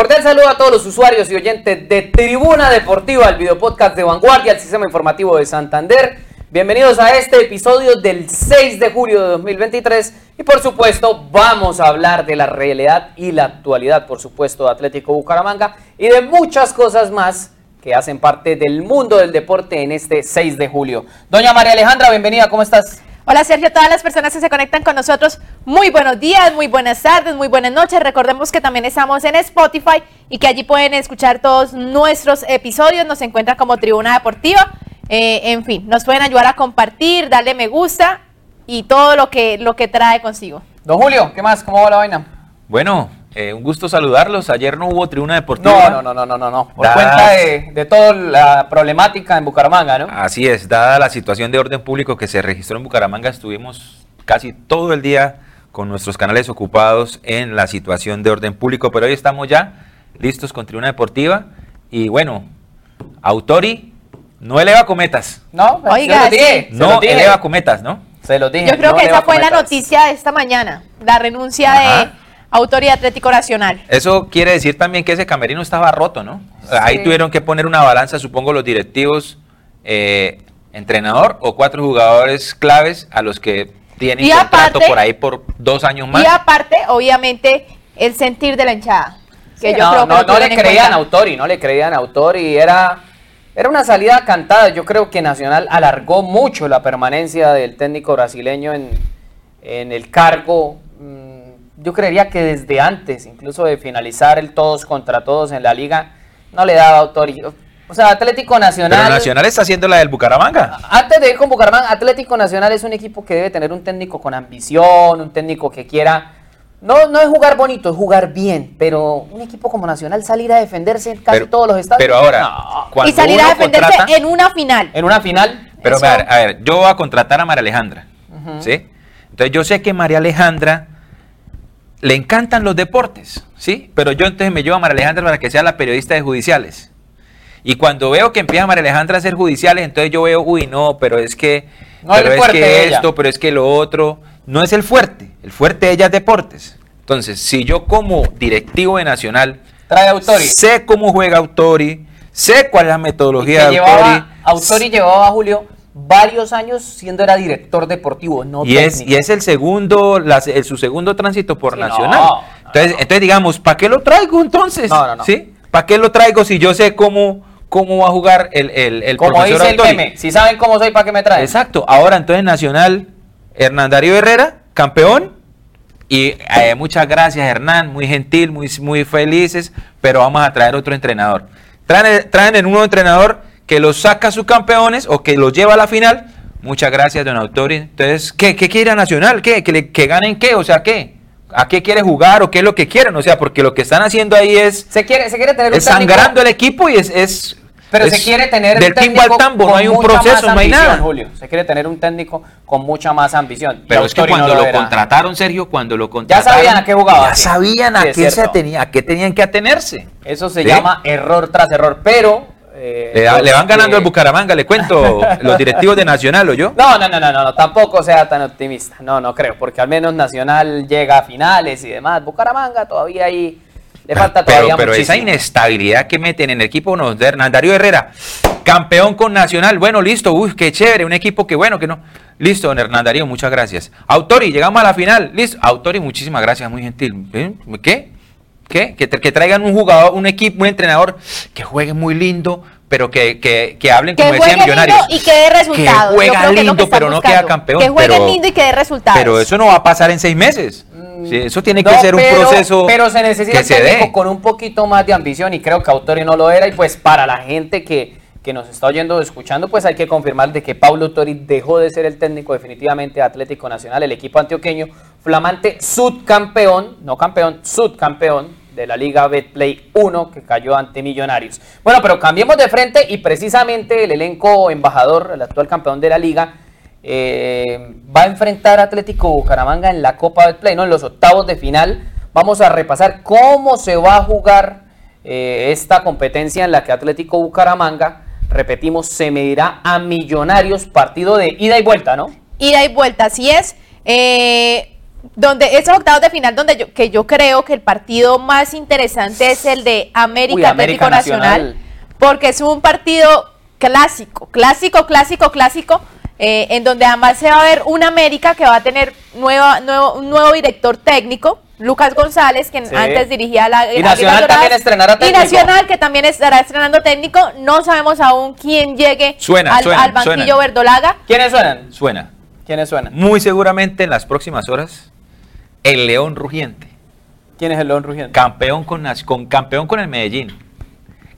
Cordial saludo a todos los usuarios y oyentes de Tribuna Deportiva, el videopodcast de Vanguardia, el sistema informativo de Santander. Bienvenidos a este episodio del 6 de julio de 2023 y por supuesto vamos a hablar de la realidad y la actualidad, por supuesto, de Atlético Bucaramanga y de muchas cosas más que hacen parte del mundo del deporte en este 6 de julio. Doña María Alejandra, bienvenida, ¿cómo estás? Hola Sergio, todas las personas que se conectan con nosotros, muy buenos días, muy buenas tardes, muy buenas noches. Recordemos que también estamos en Spotify y que allí pueden escuchar todos nuestros episodios. Nos encuentran como Tribuna Deportiva. Eh, en fin, nos pueden ayudar a compartir, darle me gusta y todo lo que, lo que trae consigo. Don Julio, ¿qué más? ¿Cómo va la vaina? Bueno, eh, un gusto saludarlos. Ayer no hubo tribuna deportiva. No, no, no, no, no, no. Por cuenta de, de toda la problemática en Bucaramanga, ¿no? Así es, dada la situación de orden público que se registró en Bucaramanga, estuvimos casi todo el día con nuestros canales ocupados en la situación de orden público, pero hoy estamos ya listos con tribuna deportiva y bueno, Autori no eleva cometas. No, Oiga, se lo dije, sí. se lo No dije. eleva cometas, ¿no? Se lo dije. Yo creo no que esa fue la noticia de esta mañana, la renuncia Ajá. de Autoridad Atlético Nacional. Eso quiere decir también que ese camerino estaba roto, ¿no? Ahí tuvieron que poner una balanza, supongo, los directivos, eh, entrenador o cuatro jugadores claves a los que tienen Y contrato aparte- por ahí por dos años más. Y aparte, obviamente, el sentir de la hinchada. Que Sí, yo no, creo que no, no le creían a. Autori, no le creían a Autori. Era, era una salida cantada. Yo creo que Nacional alargó mucho la permanencia del técnico brasileño en, en el cargo. Mm, Yo creería que desde antes, incluso de finalizar el todos contra todos en la liga, no le daba Autori. O sea, Atlético Nacional. Pero Nacional está haciendo la del Bucaramanga. Antes de ir con Bucaramanga, Atlético Nacional es un equipo que debe tener un técnico con ambición, un técnico que quiera. No, no es jugar bonito, es jugar bien, pero un equipo como Nacional salir a defenderse en casi Pero- todos los estadios. Pero ahora, No. cuando Y salir a defenderse contrata- en una final. En una final. Pero eso- a ver, a ver, yo voy a contratar a María Alejandra. ¿sí? Entonces yo sé que María Alejandra le encantan los deportes, ¿sí? Pero yo entonces me llevo a María Alejandra para que sea la periodista de judiciales. Y cuando veo que empieza María Alejandra a hacer judiciales, entonces yo veo, uy, no, pero es que, No es pero es que ella. esto, pero es que lo otro, no es el fuerte. El fuerte de ella es deportes. Entonces, si yo como directivo de Nacional Trae Autori. sé cómo juega Autori, sé cuál es la metodología que de Autori, llevaba, Autori llevaba a Julio varios años siendo era director deportivo, no y es, técnico. y es el segundo, la- el- su segundo tránsito por Sí, Nacional. no, entonces, no. entonces, digamos, ¿para qué lo traigo entonces? ¿Sí? ¿Para qué lo traigo si yo sé cómo, cómo va a jugar el, el, el Como profesor dice el Autori? meme, si saben cómo soy, ¿para qué me traen? Exacto. Ahora entonces Nacional, Hernán Darío Herrera, campeón. Y eh, muchas gracias Hernán, muy gentil, muy, muy felices, pero vamos a traer otro entrenador. Traen, traen en un nuevo entrenador que los saca sus campeones o que los lleva a la final. Muchas gracias, don Autori. Entonces, ¿qué, qué quiere a Nacional? ¿Qué? ¿Que, le- ¿Que ganen qué? O sea, ¿qué? ¿A qué quiere jugar o qué es lo que quieren? O sea, porque lo que están haciendo ahí es, Se quiere, se quiere tener un es técnico- sangrando el equipo y es... es Pero es se quiere tener del timbo al técnico tambo, no hay un proceso, no hay nada. Julio. Se quiere tener un técnico con mucha más ambición. Pero es que no cuando lo, contrataron, Sergio, cuando lo contrataron. sabían a qué jugaba, Ya sabían a Sí, qué, se tenía, a qué tenían que atenerse. Eso se ¿Sí? llama error tras error, pero... eh, Le, van ganando que- al Bucaramanga, le cuento, los directivos de Nacional, ¿o yo? No, no, no, no, no, tampoco sea tan optimista. No, no creo, porque al menos Nacional llega a finales y demás. Bucaramanga todavía ahí le falta pero, todavía pero esa muchísimo. inestabilidad que meten en el equipo no, de Hernán Darío Herrera, campeón con Nacional, bueno, listo, uy, qué chévere, un equipo que bueno, que no. Listo, don Hernán Darío, muchas gracias. Autori, llegamos a la final, listo. Autori, muchísimas gracias, muy gentil. ¿Eh? ¿Qué? ¿Qué? Que, tra- que traigan un jugador, un equipo, un entrenador que juegue muy lindo, pero que, que, que hablen como decían lindo millonarios. y que dé resultados. Que juega lindo, que pero no queda campeón. Que juegue pero- lindo y que dé resultados. Pero eso no va a pasar en seis meses. Sí, eso tiene que Mm, No, ser un pero- proceso Pero se necesita que se dé. con un poquito más de ambición y creo que Autori no lo era. Y pues para la gente que, que nos está oyendo o escuchando, pues hay que confirmar de que Pablo Autori dejó de ser el técnico definitivamente de Atlético Nacional, el equipo antioqueño, flamante subcampeón, no campeón, subcampeón de la Liga Betplay 1 que cayó ante Millonarios. Bueno, pero cambiemos de frente y precisamente el elenco embajador, el actual campeón de la liga, eh, va a enfrentar a Atlético Bucaramanga en la Copa Betplay, ¿no? En los octavos de final. Vamos a repasar cómo se va a jugar eh, esta competencia en la que Atlético Bucaramanga, repetimos, se medirá a Millonarios, partido de ida y vuelta, ¿no? ida y vuelta, así es. Eh, donde esos octavos de final donde yo que yo creo que el partido más interesante es el de América, Uy, Atlético América Nacional, Nacional. porque es un partido clásico, clásico, clásico, clásico, eh, en donde además se va a ver un América que va a tener nueva, nuevo, un nuevo director técnico, Lucas González, quien Sí. antes dirigía la Y Nacional Doradas, también estrenará Y técnico. Nacional que también estará estrenando técnico, no sabemos aún quién llegue Suena, al, suena, al banquillo suena. verdolaga. ¿Quiénes suenan? Suena. ¿Quiénes suenan? Muy seguramente en las próximas horas, el León Rugiente. ¿Quién es el León Rugiente? Campeón con, con, campeón con el Medellín.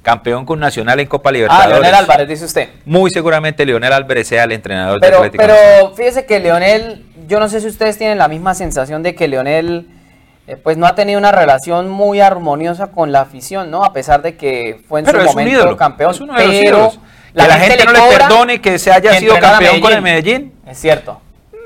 Campeón con Nacional en Copa Ah, Libertadores. Leonel Álvarez, dice usted. Muy seguramente Leonel Álvarez sea el entrenador de Pero, Atlético Nacional. pero fíjese que Leonel, yo no sé si ustedes tienen la misma sensación de que Leonel eh, pues no ha tenido una relación muy armoniosa con la afición, ¿no? A pesar de que fue en Pero su momento ídolo, campeón. es uno de los ídolos. Que la gente no le perdone que se haya que sido campeón con el Medellín. Es cierto.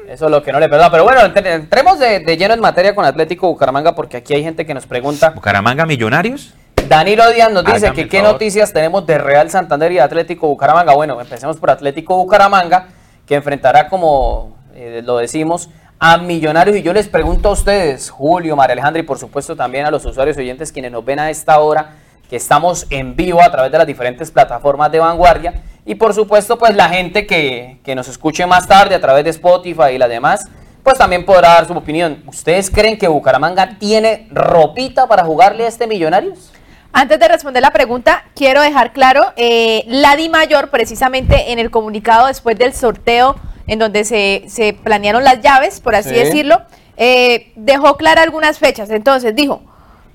Eso es lo que no le perdona. Pero bueno, entre- entremos de, de lleno en materia con Atlético Bucaramanga porque aquí hay gente que nos pregunta. Bucaramanga Millonarios. Danilo Díaz nos dice Hágame que qué favor. noticias tenemos de Real Santander y Atlético Bucaramanga. Bueno, empecemos por Atlético Bucaramanga, que enfrentará, como eh, lo decimos, a Millonarios. Y yo les pregunto a ustedes, Julio, María Alejandra, y por supuesto también a los usuarios oyentes quienes nos ven a esta hora, que estamos en vivo a través de las diferentes plataformas de vanguardia. Y por supuesto, pues la gente que, que nos escuche más tarde a través de Spotify y la demás, pues también podrá dar su opinión. ¿Ustedes creen que Bucaramanga tiene ropita para jugarle a este Millonarios? Antes de responder la pregunta, quiero dejar claro, eh, la Di Mayor, precisamente en el comunicado después del sorteo en donde se, se planearon las llaves, por así Sí. decirlo, eh, dejó clara algunas fechas. Entonces dijo,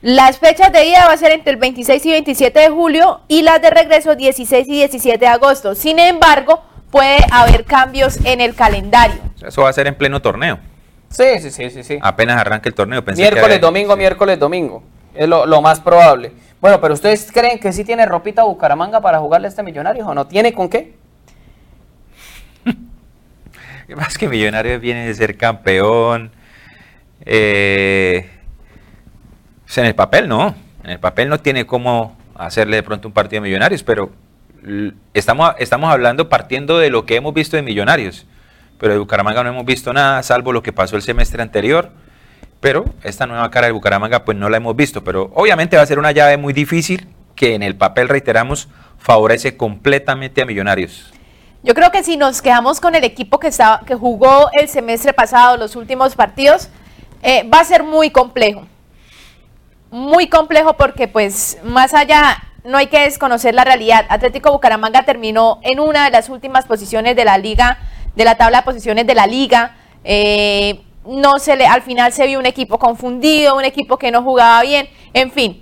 las fechas de ida va a ser entre el 26 y 27 de julio y las de regreso 16 y 17 de agosto. Sin embargo, puede haber cambios en el calendario. Eso va a ser en pleno torneo. Sí, sí, sí, sí, sí. Apenas arranque el torneo. Pensé que miércoles, había- domingo, miércoles, domingo. Es lo, lo más probable. Bueno, pero ¿ustedes creen que sí tiene ropita Bucaramanga para jugarle a este Millonarios o no? ¿Tiene con qué? Más que Millonarios viene de ser campeón. Eh, en el papel no. En el papel no tiene cómo hacerle de pronto un partido de Millonarios, pero estamos, estamos hablando partiendo de lo que hemos visto de Millonarios. Pero de Bucaramanga no hemos visto nada, salvo lo que pasó el semestre anterior. Pero esta nueva cara de Bucaramanga pues no la hemos visto. Pero obviamente va a ser una llave muy difícil que en el papel, reiteramos, favorece completamente a Millonarios. Yo creo que si nos quedamos con el equipo que, estaba, que jugó el semestre pasado, los últimos partidos, eh, va a ser muy complejo. Muy complejo porque pues más allá no hay que desconocer la realidad. Atlético Bucaramanga terminó en una de las últimas posiciones de la liga, de la tabla de posiciones de la liga. Eh, no se le, al final se vio un equipo confundido, un equipo que no jugaba bien. En fin,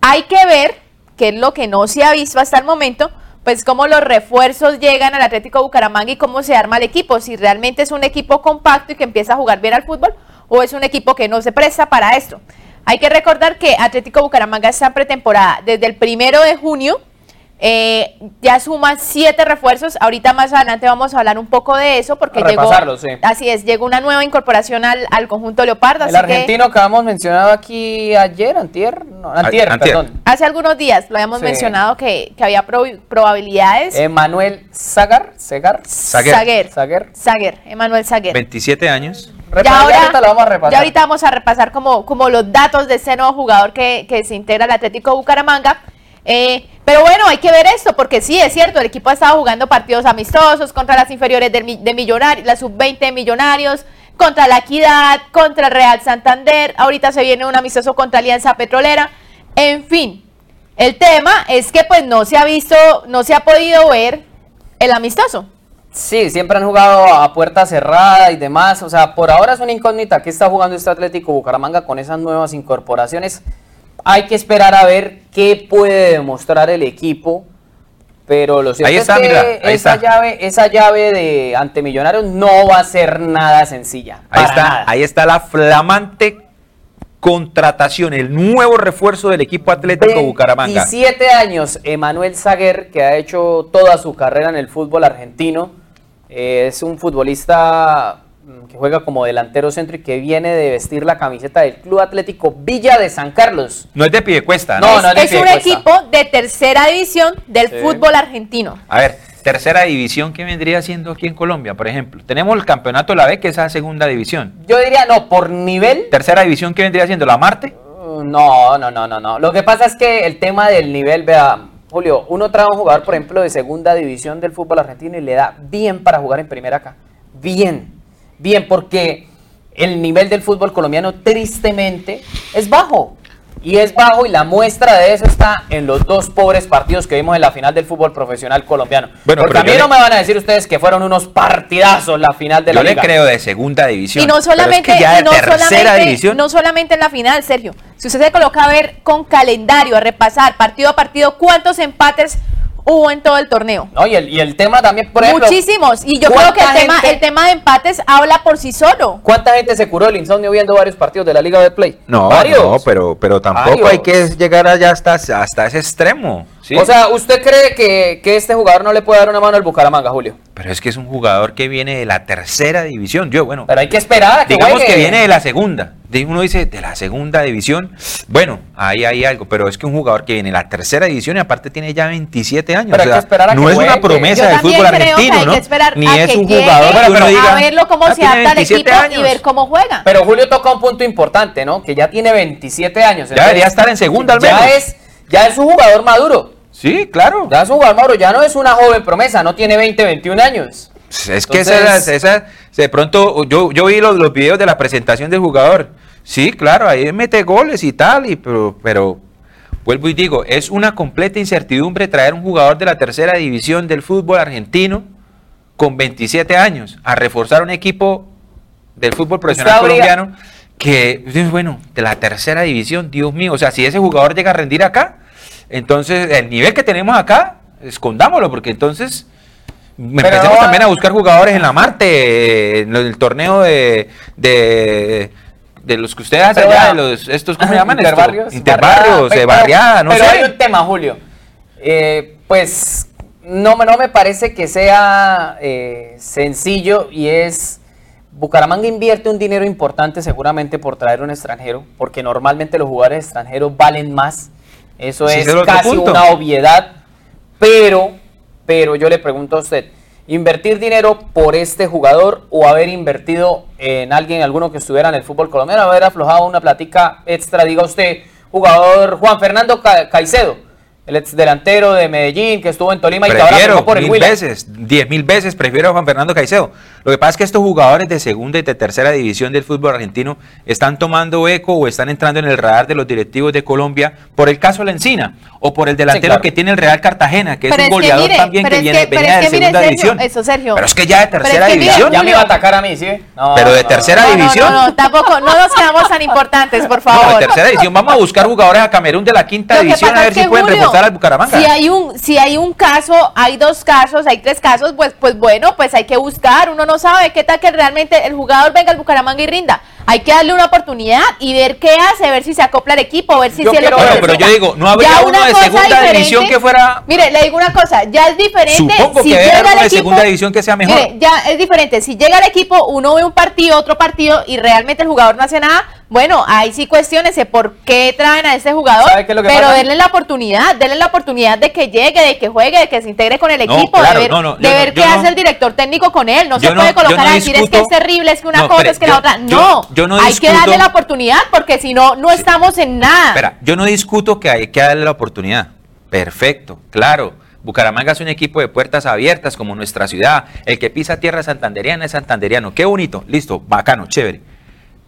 hay que ver, que es lo que no se ha visto hasta el momento, pues cómo los refuerzos llegan al Atlético Bucaramanga y cómo se arma el equipo. Si realmente es un equipo compacto y que empieza a jugar bien al fútbol o es un equipo que no se presta para esto. Hay que recordar que Atlético Bucaramanga está en pretemporada desde el primero de junio. eh, ya suma siete refuerzos. Ahorita más adelante vamos a hablar un poco de eso porque A llegó. sí. Así es, llegó una nueva incorporación al, al conjunto Leopardo. El así argentino que habíamos mencionado aquí ayer, antier, no, antier, antier. perdón. Hace algunos días lo habíamos Sí. mencionado que, que había prob- probabilidades. Emanuel Zagar. Saguer. Saguer. Saguer, Emanuel Saguer. 27 años. Ya ahora, ahorita lo vamos a repasar. ya ahorita vamos a repasar como, como los datos de ese nuevo jugador que, que se integra al Atlético Bucaramanga. Eh, pero bueno, hay que ver esto, porque sí, es cierto, el equipo ha estado jugando partidos amistosos contra las inferiores mi- de Millonarios, la sub-20 de Millonarios, contra la Equidad, contra el Real Santander, ahorita se viene un amistoso contra Alianza Petrolera, en fin. El tema es que pues no se ha visto, no se ha podido ver el amistoso. Sí, siempre han jugado a puerta cerrada y demás. O sea, por ahora es una incógnita que está jugando este Atlético Bucaramanga con esas nuevas incorporaciones. Hay que esperar a ver qué puede demostrar el equipo. Pero lo cierto Ahí es que mira, ahí esa, está. llave, esa llave de ante Millonarios no va a ser nada sencilla. Ahí está, nada. ahí está la flamante contratación, el nuevo refuerzo del equipo Atlético Bucaramanga. 17 años, Emanuel Saguer, que ha hecho toda su carrera en el fútbol argentino. Eh, es un futbolista mm, que juega como delantero centro y que viene de vestir la camiseta del Club Atlético Villa de San Carlos. No es de Piedecuesta, No, ¿no? no, es de un Piedecuesta. equipo de tercera división del Sí. fútbol argentino. A ver, Tercera división, ¿qué vendría siendo aquí en Colombia, por ejemplo? Tenemos el campeonato de la B, que es la segunda división. Yo diría, no, por nivel. Tercera división, ¿qué vendría siendo? ¿La Marte? uh, No, no, no, no, no. Lo que pasa es que el tema del nivel, vea, Julio, uno trae un jugador, por ejemplo, de segunda división del fútbol argentino y le da bien para jugar en primera acá. Bien, bien, porque el nivel del fútbol colombiano tristemente es bajo. Y es bajo y la muestra de eso está en los dos pobres partidos que vimos en la final del fútbol profesional colombiano. Bueno, porque pero a mí yo no me van a decir ustedes que fueron unos partidazos la final de la Yo le liga. creo de segunda división. Y no pero es que solamente, ya y no tercera solamente, división. no solamente en la final, Sergio. Si usted se coloca a ver con calendario, a repasar partido a partido, ¿cuántos empates hubo en todo el torneo? No, y el, y el tema también, por ejemplo, Muchísimos. Y yo creo que el ¿cuánta tema, el tema de empates habla por sí solo. ¿Cuánta gente se curó el insomnio viendo varios partidos de la Liga de Play? No, varios. no, pero, pero tampoco Varios. hay que llegar allá hasta, hasta ese extremo. ¿Sí? O sea, ¿usted cree que, que este jugador no le puede dar una mano al Bucaramanga, Julio? pero es que es un jugador que viene de la tercera división. Yo, bueno, Pero hay que esperar a que digamos juegue. que viene de la segunda. Uno dice de la segunda división. Bueno, ahí hay algo, pero es que un jugador que viene de la tercera división y aparte tiene ya 27 años. Pero hay o sea, que esperar a no que es una promesa Yo del fútbol creo que argentino, hay ¿no? que esperar Ni a es que un llegue jugador que uno a verlo cómo "Ah, se adapta al 27 equipo y años". ver cómo juega. Pero Julio toca un punto importante, ¿no? Que ya tiene 27 años. Ya debería estar en segunda al ya menos. Es, ya es un jugador maduro. Sí, claro. Ya es un maduro. Ya no es una joven promesa. No tiene 20, 21 años. Es que esa, esa- de pronto, yo, yo vi los, los videos de la presentación del jugador. Sí, claro, ahí mete goles y tal, y, pero, pero vuelvo y digo, es una completa incertidumbre traer un jugador de la tercera división del fútbol argentino con 27 años a reforzar un equipo del fútbol profesional colombiano que, bueno, de la tercera división, Dios mío, o sea, si ese jugador llega a rendir acá, entonces el nivel que tenemos acá, escondámoslo, porque entonces me Pero empecemos no- también a buscar jugadores en la Marte, eh, en el torneo de, de, de los que ustedes hacen Pero allá, de los, estos, ¿cómo se llaman? esto? Interbarrios. Interbarrios, Barriada, de barriada, no pero sé. hay un tema, Julio. Eh, pues no, me- no me parece que sea eh, sencillo y es... Bucaramanga invierte un dinero importante seguramente por traer un extranjero, porque normalmente los jugadores extranjeros valen más. Eso Ese es casi punto. una obviedad. Pero, pero yo le pregunto a usted, ¿invertir dinero por este jugador o haber invertido en alguien, alguno que estuviera en el fútbol colombiano, haber aflojado una platica extra, diga usted, jugador Juan Fernando Ca- Caicedo, el ex delantero de Medellín que estuvo en Tolima y que ahora Prefiero por el mil Huila? veces, diez mil veces prefiero a Juan Fernando Caicedo. Lo que pasa es que estos jugadores de segunda y de tercera división del fútbol argentino están tomando eco o están entrando en el radar de los directivos de Colombia por el caso Lencina o por el delantero claro. que tiene el Real Cartagena, que Pero es es un que goleador mire, también que es viene, que- es de mire, segunda Sergio, división. eso, Sergio. Pero es que ya de tercera mire, división. Ya me iba a atacar a mí, ¿sí? No, Pero de no, tercera No, división. No, no, tampoco, no nos quedamos tan importantes, por favor. de tercera división. Vamos a buscar jugadores a Camerún de la quinta Lo división a ver si pueden Julio, reforzar al Bucaramanga. Si hay un, si hay un caso, hay dos casos, hay tres casos, pues, pues bueno, pues hay que buscar. Uno no sabe qué tal que realmente el jugador venga al Bucaramanga y rinda. Hay que darle una oportunidad y ver qué hace, ver si se acopla al equipo, ver si Yo se quiero lo Bueno, pero yo digo, ¿no habría uno de segunda división que fuera- Mire, le digo una cosa, ya es diferente. Supongo si que llega uno de equipo- segunda división que sea mejor. Mire, ya es diferente. Si llega el equipo, uno ve un partido, otro partido y realmente el jugador no hace nada, bueno, ahí sí cuestionese por qué traen a ese jugador, ¿Sabe qué es lo que pero pasa? denle la oportunidad, denle la oportunidad de que llegue, de que juegue, de que se integre con el No, equipo, claro, de ver, no, no, de no- ver qué no- hace el director técnico con él. No se no- puede colocar no a decir es que es terrible, es que una No, cosa, es que yo- la otra. No, yo no hay que darle la oportunidad porque si no, no estamos en nada. Espera, yo no discuto que hay que darle la oportunidad. Perfecto, claro. Bucaramanga es un equipo de puertas abiertas como nuestra ciudad. El que pisa tierra santanderiana es santanderiano. Qué bonito, listo, bacano, chévere.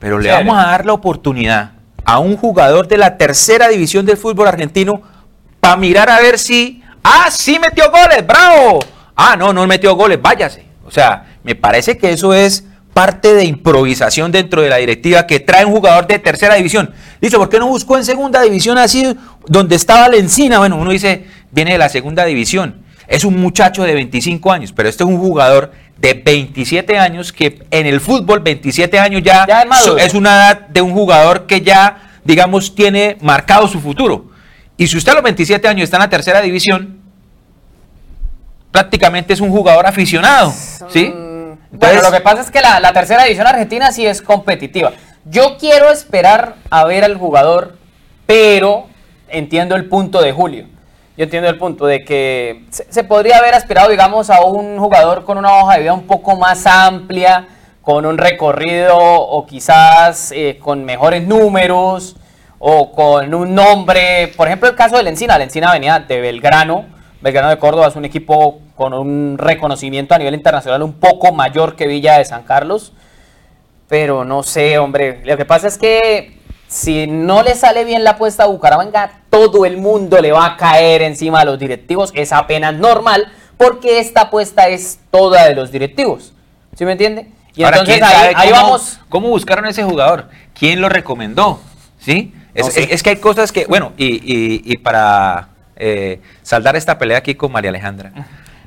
Pero le vamos a dar la oportunidad a un jugador de la tercera división del fútbol argentino para mirar a ver si. ¡Ah, sí metió goles! ¡Bravo! Ah, no, no metió goles, váyase. O sea, me parece que eso es parte de improvisación dentro de la directiva que trae un jugador de tercera división. Listo, ¿por qué no buscó en segunda división así donde estaba Lencina? Bueno, uno dice, viene de la segunda división. Es un muchacho de 25 años, pero este es un jugador de 27 años que en el fútbol 27 años ya, Ya es una edad de un jugador que ya, digamos, tiene marcado su futuro. Y si usted a los 27 años está en la tercera división, prácticamente es un jugador aficionado, ¿sí? Mm, Entonces- bueno, lo que pasa es que la, la tercera división argentina sí es competitiva. Yo quiero esperar a ver al jugador, pero entiendo el punto de Julio. Yo entiendo el punto de que se, podría haber aspirado, digamos, a un jugador con una hoja de vida un poco más amplia, con un recorrido o quizás eh, con mejores números o con un nombre. Por ejemplo, el caso de Lencina. Lencina venía de Belgrano. Belgrano de Córdoba es un equipo con un reconocimiento a nivel internacional un poco mayor que Villa de San Carlos. Pero no sé, hombre. Lo que pasa es que si no le sale bien la apuesta a Bucaramanga, todo el mundo le va a caer encima a los directivos. Es apenas normal porque esta apuesta es toda de los directivos. ¿Sí me entiende? Y entonces ahí, vamos. ¿Cómo buscaron ese jugador? ¿Quién lo recomendó? ¿Sí? Es, que hay cosas que, bueno, y, para eh, saldar esta pelea aquí con María Alejandra.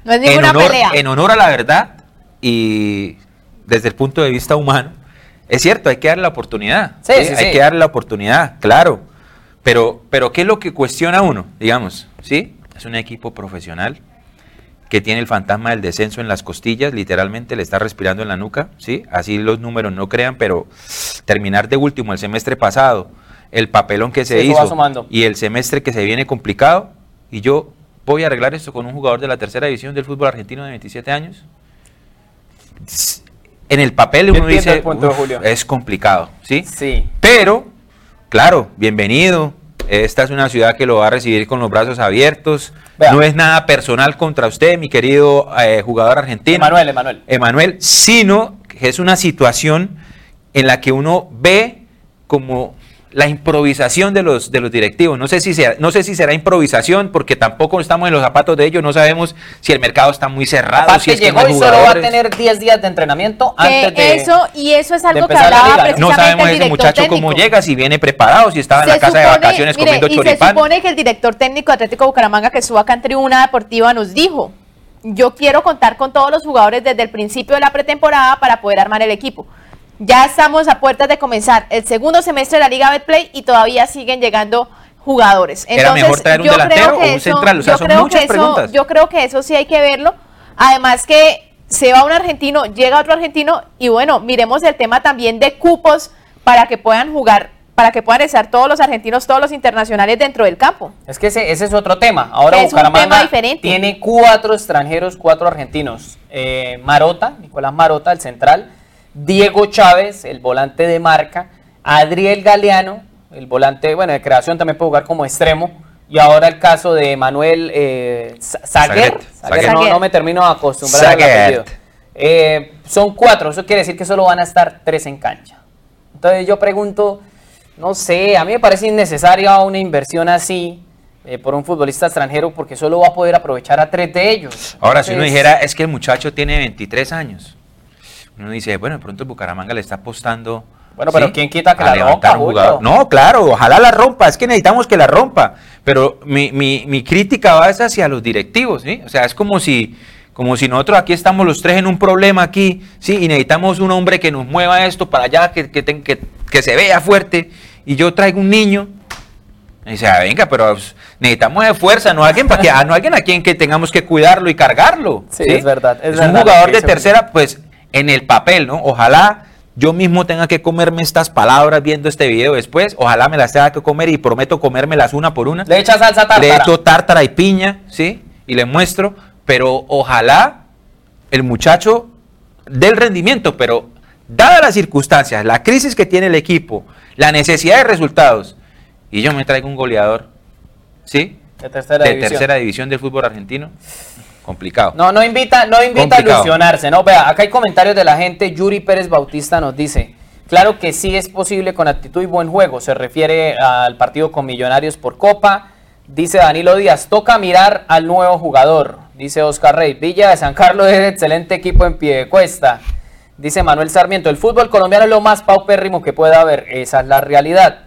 No es ninguna en honor, pelea. En honor a la verdad y desde el punto de vista humano, es cierto, hay que darle la oportunidad. Sí, sí, hay que darle la oportunidad, claro. Pero, pero ¿qué es lo que cuestiona uno? Digamos, ¿sí? Es un equipo profesional que tiene el fantasma del descenso en las costillas, literalmente le está respirando en la nuca, ¿sí? Así los números no crean, pero terminar de último el semestre pasado, el papelón que se hizo y el semestre que se viene complicado, y yo voy a arreglar esto con un jugador de la tercera división del fútbol argentino de 27 años. En el papel uno dice, es complicado, ¿sí? Sí. Pero, claro, bienvenido, esta es una ciudad que lo va a recibir con los brazos abiertos. No es nada personal contra usted, mi querido eh, jugador argentino. Emanuel, Emanuel. Emanuel, sino que es una situación en la que uno ve como la improvisación de los, de los directivos. No sé, si será, no sé si será improvisación, porque tampoco estamos en los zapatos de ellos, no sabemos si el mercado está muy cerrado. si es llegó y solo va a tener 10 días de entrenamiento antes de eso Y eso es algo que hablaba precisamente No sabemos ese muchacho cómo llega, si viene preparado, si estaba en la casa de vacaciones comiendo y se supone que el director técnico Atlético Bucaramanga que estuvo acá en Tribuna Deportiva nos dijo, yo quiero contar con todos los jugadores desde el principio de la pretemporada para poder armar el equipo. Ya estamos a puertas de comenzar el segundo semestre de la Liga Betplay y todavía siguen llegando jugadores. Entonces, ¿Era mejor traer un delantero o un central? O sea, son muchas preguntas. Yo creo que eso sí hay que verlo. Además que se va un argentino, llega otro argentino y bueno, miremos el tema también de cupos para que puedan jugar para que puedan estar todos los argentinos, todos los internacionales dentro del campo. Es que ese, es otro tema. Ahora es Bucaramanga tiene cuatro extranjeros, cuatro argentinos. Eh, Marota, Nicolás Marota, el central, Diego Chávez, el volante de marca, Adriel Galeano, el volante, bueno, de creación también puede jugar como extremo, y ahora el caso de Manuel eh, Zaguer, no, me termino de acostumbrar al apellido. Eh, son cuatro, eso quiere decir que solo van a estar tres en cancha. Entonces yo pregunto, no sé, a mí me parece innecesaria una inversión así. Eh, por un futbolista extranjero porque solo va a poder aprovechar a tres de ellos. Ahora, si uno dijera, es que el muchacho tiene 23 años, uno dice, bueno, de pronto el Bucaramanga le está apostando. Bueno, pero ¿quién quita que la rompa? No, claro, ojalá la rompa, es que necesitamos que la rompa. Pero mi, mi, mi crítica va hacia los directivos, ¿sí? O sea, es como si, como si nosotros aquí estamos los tres en un problema aquí, ¿sí? Y necesitamos un hombre que nos mueva esto para allá, que, que, que, que se vea fuerte. Y yo traigo un niño, y dice, ah, venga, pero necesitamos de fuerza, no alguien para que, no alguien a quien que tengamos que cuidarlo y cargarlo. Sí, es verdad. Es, un jugador de tercera, pues en el papel, ¿no? Ojalá yo mismo tenga que comerme estas palabras viendo este video después. Ojalá me las tenga que comer y prometo comérmelas una por una. Le echa salsa tártara. Le echo tártara y piña, ¿sí? Y le muestro. Pero ojalá el muchacho dé el rendimiento, pero dadas las circunstancias, la crisis que tiene el equipo, la necesidad de resultados, y yo me traigo un goleador, ¿sí? De tercera, de tercera división del fútbol argentino complicado. No, no invita, no invita a ilusionarse, ¿no? Vea, acá hay comentarios de la gente. Yuri Pérez Bautista nos dice, claro que sí es posible con actitud y buen juego. Se refiere al partido con Millonarios por Copa. Dice Danilo Díaz, toca mirar al nuevo jugador. Dice Oscar Rey, Villa de San Carlos es excelente equipo en pie de cuesta. Dice Manuel Sarmiento, el fútbol colombiano es lo más paupérrimo que pueda haber. Esa es la realidad.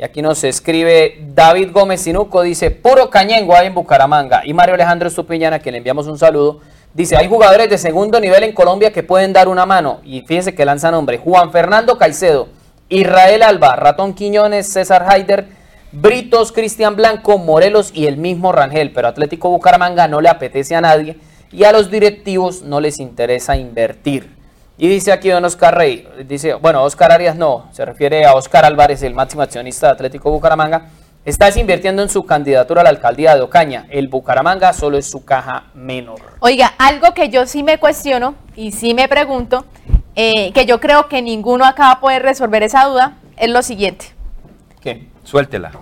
Y aquí nos escribe David Gómez Sinuco, dice, puro cañengo hay en Bucaramanga. Y Mario Alejandro Estupiñana, que le enviamos un saludo, dice, hay jugadores de segundo nivel en Colombia que pueden dar una mano. Y fíjense que lanza nombre, Juan Fernando Caicedo, Israel Alba, Ratón Quiñones, César Haider, Britos, Cristian Blanco, Morelos y el mismo Rangel. Pero Atlético Bucaramanga no le apetece a nadie y a los directivos no les interesa invertir. Y dice aquí don Oscar Rey, dice, bueno, Oscar Arias no, se refiere a Oscar Álvarez, el máximo accionista de Atlético Bucaramanga. Estás invirtiendo en su candidatura a la alcaldía de Ocaña. El Bucaramanga solo es su caja menor. Oiga, algo que yo sí me cuestiono y sí me pregunto, eh, que yo creo que ninguno acá va a poder resolver esa duda, es lo siguiente. ¿Qué? Suéltela.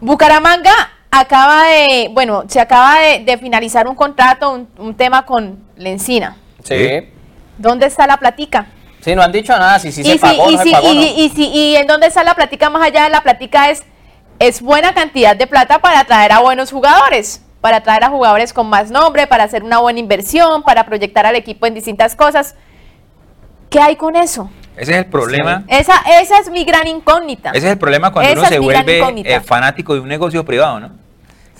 Bucaramanga acaba de, bueno, se acaba de, de finalizar un contrato, un, un tema con Lencina. Sí. ¿Dónde está la platica? Sí, no han dicho nada. Si sí y, se pagó, y no se si- pagó, y- ¿no? y si- y en dónde está la platica más allá de la platica es, es buena cantidad de plata para traer a buenos jugadores, para traer a jugadores con más nombre, para hacer una buena inversión, para proyectar al equipo en distintas cosas. ¿Qué hay con eso? Ese es el problema. Esa, esa es mi gran incógnita. Ese es el problema cuando Esa uno se vuelve eh, fanático de un negocio privado, ¿no?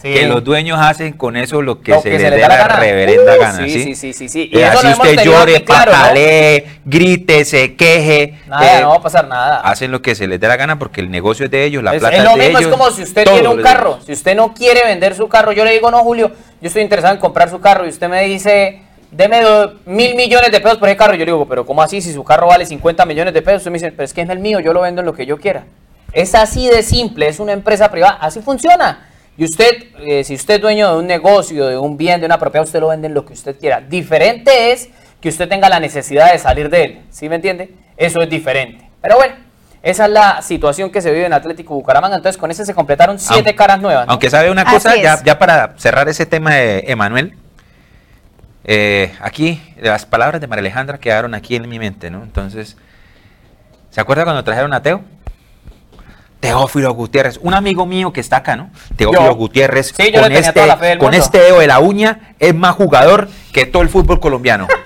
Sí. Que los dueños hacen con eso lo que, Lo se, que les se les dé da la la gana. reverenda Uh, gana, sí, ¿sí? sí, sí, sí. Y Eh, eso así usted llore, aquí claro, ¿no? patalee, grite, se queje. Nada, eh, no va a pasar nada. Hacen lo que se les dé la gana porque el negocio es de ellos, la es, plata es es, lo de mismo, ellos. es como si usted tiene un carro. Si usted no quiere vender su carro, yo le digo, no, Julio, yo estoy interesado en comprar su carro y usted me dice, deme do- mil millones de pesos por ese carro. Yo le digo, pero ¿cómo así? Si su carro vale 50 millones de pesos, usted me dice, pero es que es el mío, yo lo vendo en lo que yo quiera. Es así de simple, es una empresa privada, así funciona. Y usted, eh, si usted es dueño de un negocio, de un bien, de una propiedad, usted lo vende en lo que usted quiera. Diferente es que usted tenga la necesidad de salir de él, ¿sí me entiende? Eso es diferente. Pero bueno, esa es la situación que se vive en Atlético Bucaramanga. Entonces, con ese se completaron siete Aunque- caras nuevas. ¿no? Aunque sabe una cosa, ya para cerrar ese tema de Emanuel, eh, aquí las palabras de María Alejandra quedaron aquí en mi mente, ¿no? Entonces, ¿se acuerda cuando trajeron a Teo? Teófilo Gutiérrez, un amigo mío que está acá, ¿no? Teófilo Yo. Gutiérrez, Sí, con, este, con este dedo de la uña, es más jugador que todo el fútbol colombiano.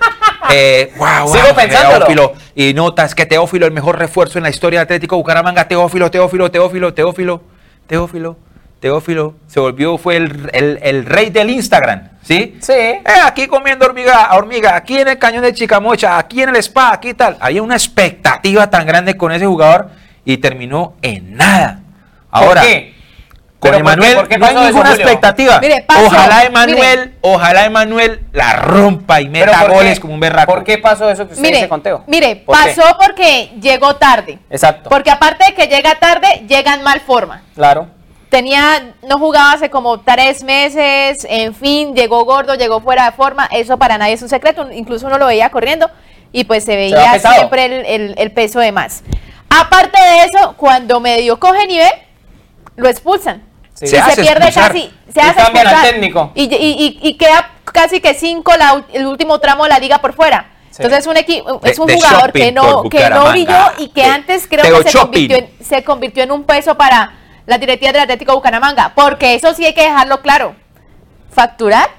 Eh, wow, Sigo wow, pensándolo. Teófilo, y notas que Teófilo el mejor refuerzo en la historia de Atlético Bucaramanga, Teófilo, Teófilo, Teófilo, Teófilo, Teófilo, Teófilo, se volvió, fue el, el- el rey del Instagram, ¿sí? Sí. Eh, aquí comiendo hormiga, hormiga, aquí en el cañón de Chicamocha, aquí en el spa, aquí tal. Había una expectativa tan grande con ese jugador y terminó en nada. Ahora, ¿Por qué? con ¿Pero por qué- Emanuel por qué no hay eso, ninguna Julio? expectativa. Mire, pasó, ojalá Emanuel, mire. ojalá Emanuel la rompa y Pero meta goles como un berraco. ¿Por qué pasó eso que usted Mire, dice con Teo? mire, ¿Por qué? pasó porque llegó tarde. Exacto. Porque aparte de que llega tarde, llega en mal forma. Claro. Tenía, no jugaba hace como tres meses, en fin, llegó gordo, llegó fuera de forma, eso para nadie es un secreto, incluso uno lo veía corriendo y pues se veía siempre el, el- el peso de más. Aparte de eso, cuando medio coge nivel, lo expulsan. Sí. Y Se se, pierde expulsar. casi, se Y hace cambian al técnico. Y, y- y- y queda casi que cinco la el último tramo de la liga por fuera. Sí. Entonces un equipo, es un de jugador que no, que no brilló y que De- antes creo que se convirtió, en, se convirtió en un peso para la directiva del Atlético Bucaramanga. Porque eso sí hay que dejarlo claro. Facturar,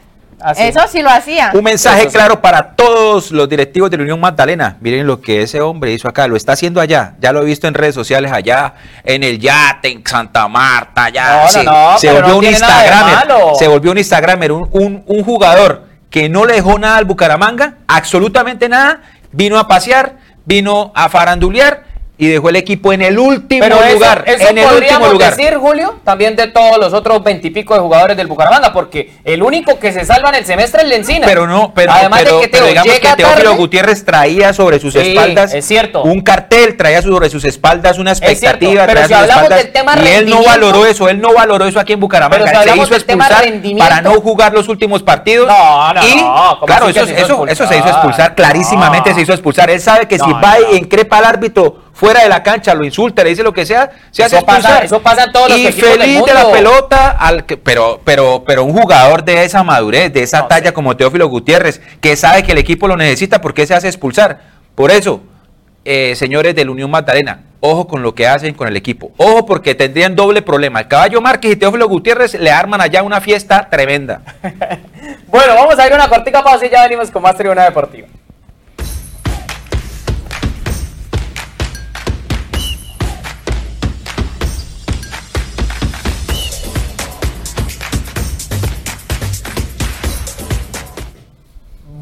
Así. eso sí lo hacía. Un mensaje Eso sí. claro para todos los directivos de la Unión Magdalena. Miren lo que ese hombre hizo acá, lo está haciendo allá. Ya lo he visto en redes sociales allá, en el yate, en Santa Marta, allá. No, se, no, se pero volvió no un Instagramer. Se volvió un Instagramer, un, un- un jugador que no le dejó nada al Bucaramanga, absolutamente nada. Vino a pasear, vino a farandulear y dejó el equipo en el último Pero eso, lugar. eso en el último podríamos lugar. decir, Julio, también de todos los otros veintipico de jugadores del Bucaramanga, porque el único que se salva en el semestre es Lencina. Pero no, pero, Además pero- de que pero Teo digamos llega que Teófilo Gutiérrez traía sobre sus Sí, espaldas es cierto. un cartel, traía sobre sus espaldas una expectativa, pero traía si sus hablamos espaldas, del tema y él no valoró eso, él no valoró eso aquí en Bucaramanga, Pero si se hizo expulsar para no jugar los últimos partidos. No, no, y, no, ¿cómo claro, eso, se hizo eso, eso se hizo expulsar? clarísimamente se hizo expulsar. Él sabe que si va y increpa al árbitro fuera de la cancha, lo insulta, le dice lo que sea, se hace Eso pasa- expulsar. eso pasa en todos los y equipos del feliz de la mundo. pelota, al que- pero, pero, pero un jugador de esa madurez, de esa No, talla sí. como Teófilo Gutiérrez, que sabe que el equipo lo necesita, ¿por qué se hace expulsar? Por eso, eh, señores de la Unión Magdalena, ojo con lo que hacen con el equipo. Ojo porque tendrían doble problema. El Caballo Márquez y Teófilo Gutiérrez le arman allá una fiesta tremenda. Bueno, vamos a ir a una cortica pausa y ya venimos con más Tribuna Deportiva.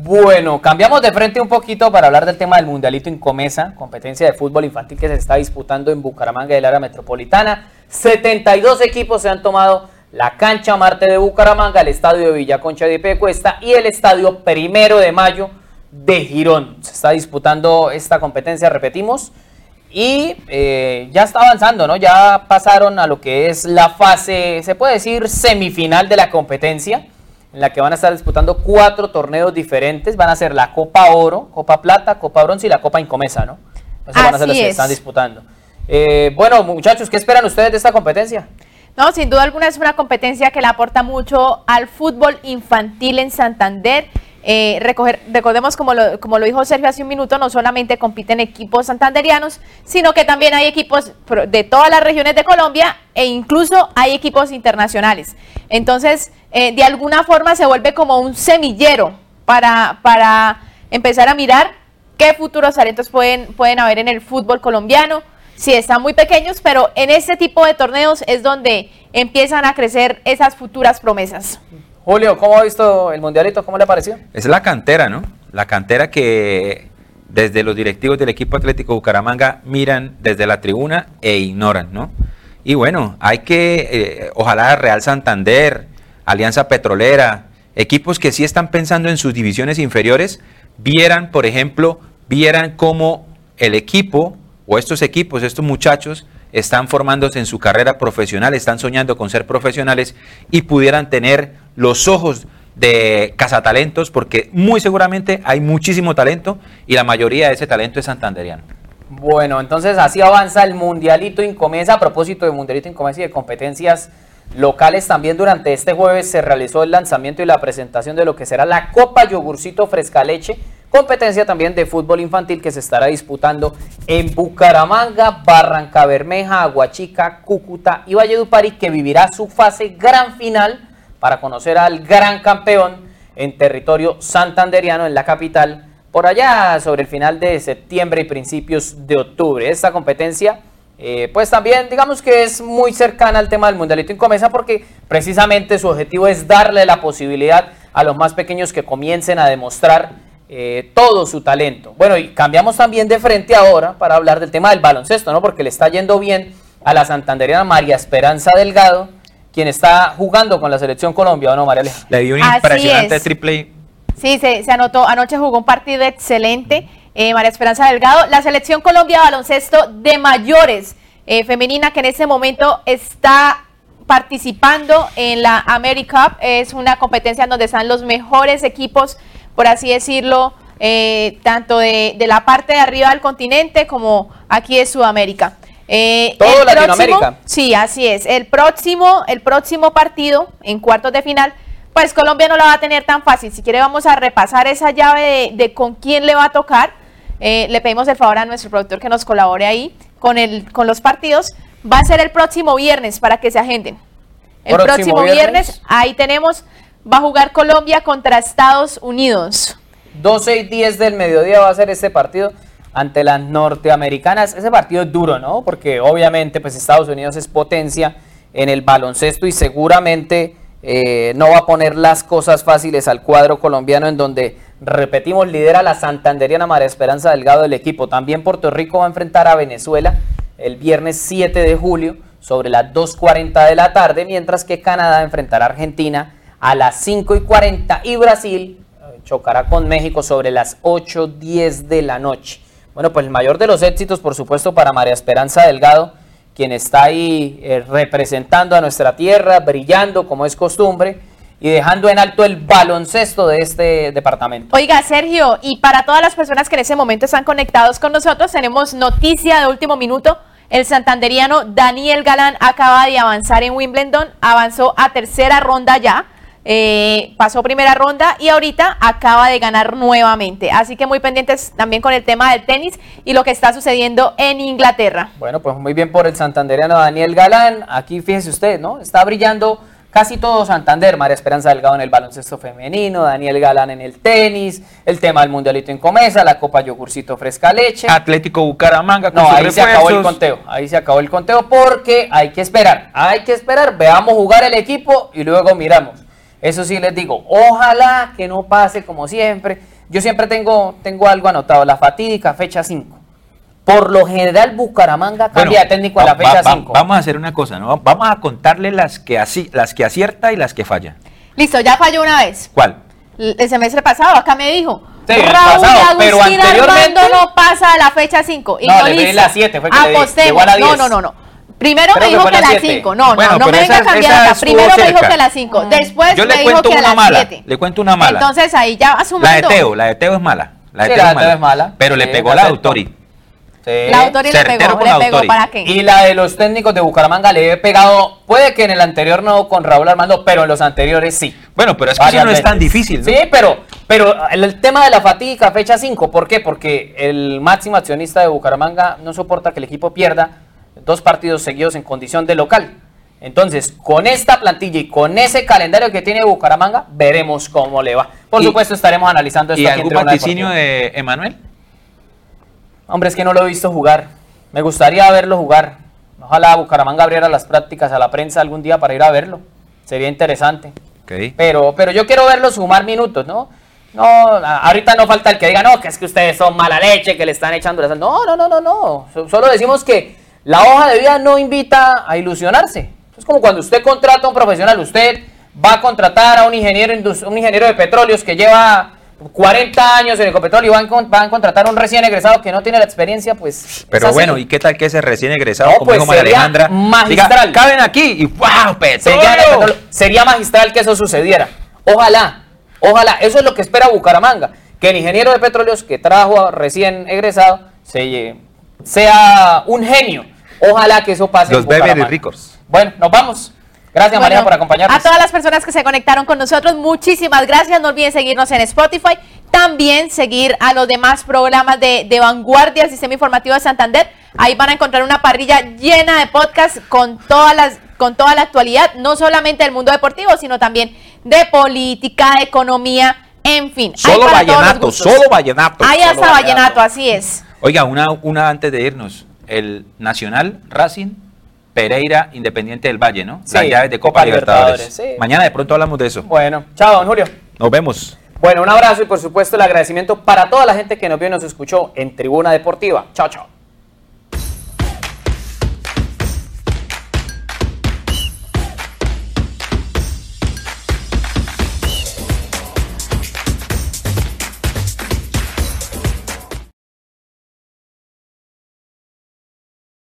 Bueno, cambiamos de frente un poquito para hablar del tema del Mundialito Incomesa, competencia de fútbol infantil que se está disputando en Bucaramanga del área metropolitana. 72 equipos se han tomado la cancha Marte de Bucaramanga, el estadio de Villaconcha de Piedecuesta y el estadio Primero de Mayo de Girón. Se está disputando esta competencia, repetimos, y eh, ya está avanzando, ¿no? Ya pasaron a lo que es la fase, se puede decir, semifinal de la competencia, en la que van a estar disputando cuatro torneos diferentes. Van a ser la Copa Oro, Copa Plata, Copa Bronce y la Copa Incomesa, ¿no? Esas van a ser las Así que es. están disputando. Eh, bueno, muchachos, ¿qué esperan ustedes de esta competencia? No, sin duda alguna es una competencia que le aporta mucho al fútbol infantil en Santander. Eh, recoger- recordemos, como lo, como lo dijo Sergio hace un minuto, no solamente compiten equipos santanderianos, sino que también hay equipos de todas las regiones de Colombia e incluso hay equipos internacionales. Entonces, eh, de alguna forma se vuelve como un semillero para, para empezar a mirar qué futuros talentos pueden, pueden haber en el fútbol colombiano. Sí, están muy pequeños, pero en este tipo de torneos es donde empiezan a crecer esas futuras promesas. Julio, ¿cómo ha visto el mundialito? ¿Cómo le ha parecido? Es la cantera, ¿no? La cantera que desde los directivos del equipo Atlético Bucaramanga miran desde la tribuna e ignoran, ¿no? Y bueno, hay que, eh, ojalá Real Santander, Alianza Petrolera, equipos que sí están pensando en sus divisiones inferiores, vieran, por ejemplo, vieran cómo el equipo o estos equipos, estos muchachos, están formándose en su carrera profesional, están soñando con ser profesionales y pudieran tener los ojos de cazatalentos, porque muy seguramente hay muchísimo talento y la mayoría de ese talento es santanderiano. Bueno, entonces así avanza el Mundialito Incomesa. A propósito de Mundialito Incomesa y de competencias locales, también durante este jueves se realizó el lanzamiento y la presentación de lo que será la Copa Yogurcito Fresca Leche, competencia también de fútbol infantil que se estará disputando en Bucaramanga, Barranca Bermeja, Aguachica, Cúcuta y Valledupari, que vivirá su fase gran final para conocer al gran campeón en territorio santanderiano en la capital por allá sobre el final de septiembre y principios de octubre. Esta competencia, eh, pues también digamos que es muy cercana al tema del Mundialito Incomesa porque precisamente su objetivo es darle la posibilidad a los más pequeños que comiencen a demostrar eh, todo su talento. Bueno, y cambiamos también de frente ahora para hablar del tema del baloncesto, ¿no? Porque le está yendo bien a la santanderiana María Esperanza Delgado, quien está jugando con la selección Colombia, ¿o no, María Aleja? Le dio un Así impresionante es. triple Sí, se, se anotó, anoche jugó un partido excelente, eh, María Esperanza Delgado. La selección Colombia de baloncesto de mayores eh, femenina que en este momento está participando en la AmeriCup. Es una competencia en donde están los mejores equipos, por así decirlo, eh, tanto de, de la parte de arriba del continente como aquí de Sudamérica. Eh, Todo Latinoamérica. próximo- Sí, así es. El próximo, el próximo partido en cuartos de final, pues Colombia no la va a tener tan fácil. Si quiere vamos a repasar esa llave de, de con quién le va a tocar. Eh, le pedimos el favor a nuestro productor que nos colabore ahí con, el, con los partidos. Va a ser el próximo viernes para que se agenden. El Próximo próximo, viernes. viernes. ahí tenemos, va a jugar Colombia contra Estados Unidos. 12 y 10 del mediodía va a ser este partido ante las norteamericanas. Ese partido es duro, ¿no? Porque obviamente pues Estados Unidos es potencia en el baloncesto y seguramente eh, no va a poner las cosas fáciles al cuadro colombiano en donde, repetimos, lidera la santanderiana María Esperanza Delgado del equipo. También Puerto Rico va a enfrentar a Venezuela el viernes 7 de julio sobre las 2.40 de la tarde, mientras que Canadá enfrentará a Argentina a las 5 y 40 y Brasil chocará con México sobre las 8.10 de la noche. Bueno, pues el mayor de los éxitos, por supuesto, para María Esperanza Delgado, quien está ahí eh, representando a nuestra tierra, brillando como es costumbre y dejando en alto el baloncesto de este departamento. Oiga, Sergio, y para todas las personas que en ese momento están conectados con nosotros, tenemos noticia de último minuto. El santanderiano Daniel Galán acaba de avanzar en Wimbledon, avanzó a tercera ronda ya, eh, pasó primera ronda y ahorita acaba de ganar nuevamente. Así que muy pendientes también con el tema del tenis y lo que está sucediendo en Inglaterra. Bueno, pues muy bien por el santandereano Daniel Galán. Aquí fíjese usted, ¿no? Está brillando casi todo Santander. María Esperanza Delgado en el baloncesto femenino, Daniel Galán en el tenis, el tema del Mundialito en Comesa, la Copa Yogurcito Fresca Leche. Atlético Bucaramanga con No, sus ahí se acabó el conteo. Ahí se acabó el conteo porque hay que esperar. Hay que esperar. Veamos jugar el equipo y luego miramos. Eso sí les digo, ojalá que no pase como siempre. Yo siempre tengo, tengo algo anotado, la fatídica fecha 5. Por lo general Bucaramanga cambia Bueno, de técnico a la va- va- fecha va- 5. Vamos a hacer una cosa, ¿no? Vamos a contarle las que, así, las que acierta y las que falla. Listo, ya falló una vez. ¿Cuál? el semestre pasado, acá me dijo, Sí, el Raúl pasado, pero Agustín anteriormente- Armando no pasa a la fecha 5. No, le di la siete, fue que le di, Apostemos. llegó a la no, diez. no, no, no. Primero Creo me que dijo que la a las siete. 5. No, Bueno, no, no me venga a cambiar acá. Primero me dijo que a las 5. Después Yo me le dijo que a las mala. 7. Le cuento una mala. Entonces ahí ya va La de Teo, la de Teo es mala. La de Sí, Teo, la es, de Teo mala. es mala. Pero le pegó la. Autori. Sí. La autori le pegó. ¿Le la pegó Autori. para qué? Y la de los técnicos de Bucaramanga le he pegado, puede que en el anterior no con Raúl Armando, pero en los anteriores sí. Bueno, pero es que eso no es tan difícil. ¿no? Sí, pero, pero el, el tema de la fatiga, fecha 5, ¿por qué? Porque el máximo accionista de Bucaramanga no soporta que el equipo pierda dos partidos seguidos en condición de local. Entonces, con esta plantilla y con ese calendario que tiene Bucaramanga, veremos cómo le va. Por supuesto, estaremos analizando esto ¿Y aquí en algún vaticinio de Emanuel? Hombre, es que no lo he visto jugar. Me gustaría verlo jugar. Ojalá Bucaramanga abriera las prácticas a la prensa algún día para ir a verlo. Sería interesante. Pero, pero yo quiero verlo sumar minutos, ¿no? No, ahorita no falta el que diga, no, que es que ustedes son mala leche, que le están echando la sal. No, no, no, no, no. So- Solo decimos que la hoja de vida no invita a ilusionarse. Es como cuando usted contrata a un profesional, usted va a contratar a un ingeniero, un ingeniero de petróleos que lleva 40 años en Ecopetróleo y van, con- van a contratar a un recién egresado que no tiene la experiencia, pues. es Pero bueno, ¿y qué tal que ese recién egresado, No, como pues, dijo María Alejandra, magistral. diga, caben aquí y ¡wow! ¡Petróleo! sería magistral que eso sucediera. Ojalá, ojalá. Eso es lo que espera Bucaramanga. Que el ingeniero de petróleos que trajo a recién egresado se, sea un genio. Ojalá que eso pase. Los. Beverly Records. Bueno, nos vamos. Gracias, María, por acompañarnos. A todas las personas que se conectaron con nosotros, muchísimas gracias. No olviden seguirnos en Spotify. También seguir a los demás programas de, de Vanguardia, Sistema Informativo de Santander. Ahí van a encontrar una parrilla llena de podcasts con todas las con toda la actualidad, no solamente del mundo deportivo, sino también de política, de economía, en fin. Solo vallenato, solo vallenato. Solo hasta vallenato. vallenato, así es. Oiga, una, una antes de irnos. El Nacional Racing Pereira Independiente del Valle, ¿no? Las Sí, llaves de Copa, Copa Libertadores. Libertadores, sí. Mañana de pronto hablamos de eso. Bueno, chao, don Julio. Nos vemos. Bueno, un abrazo y por supuesto el agradecimiento para toda la gente que nos vio y nos escuchó en Tribuna Deportiva. Chao, chao.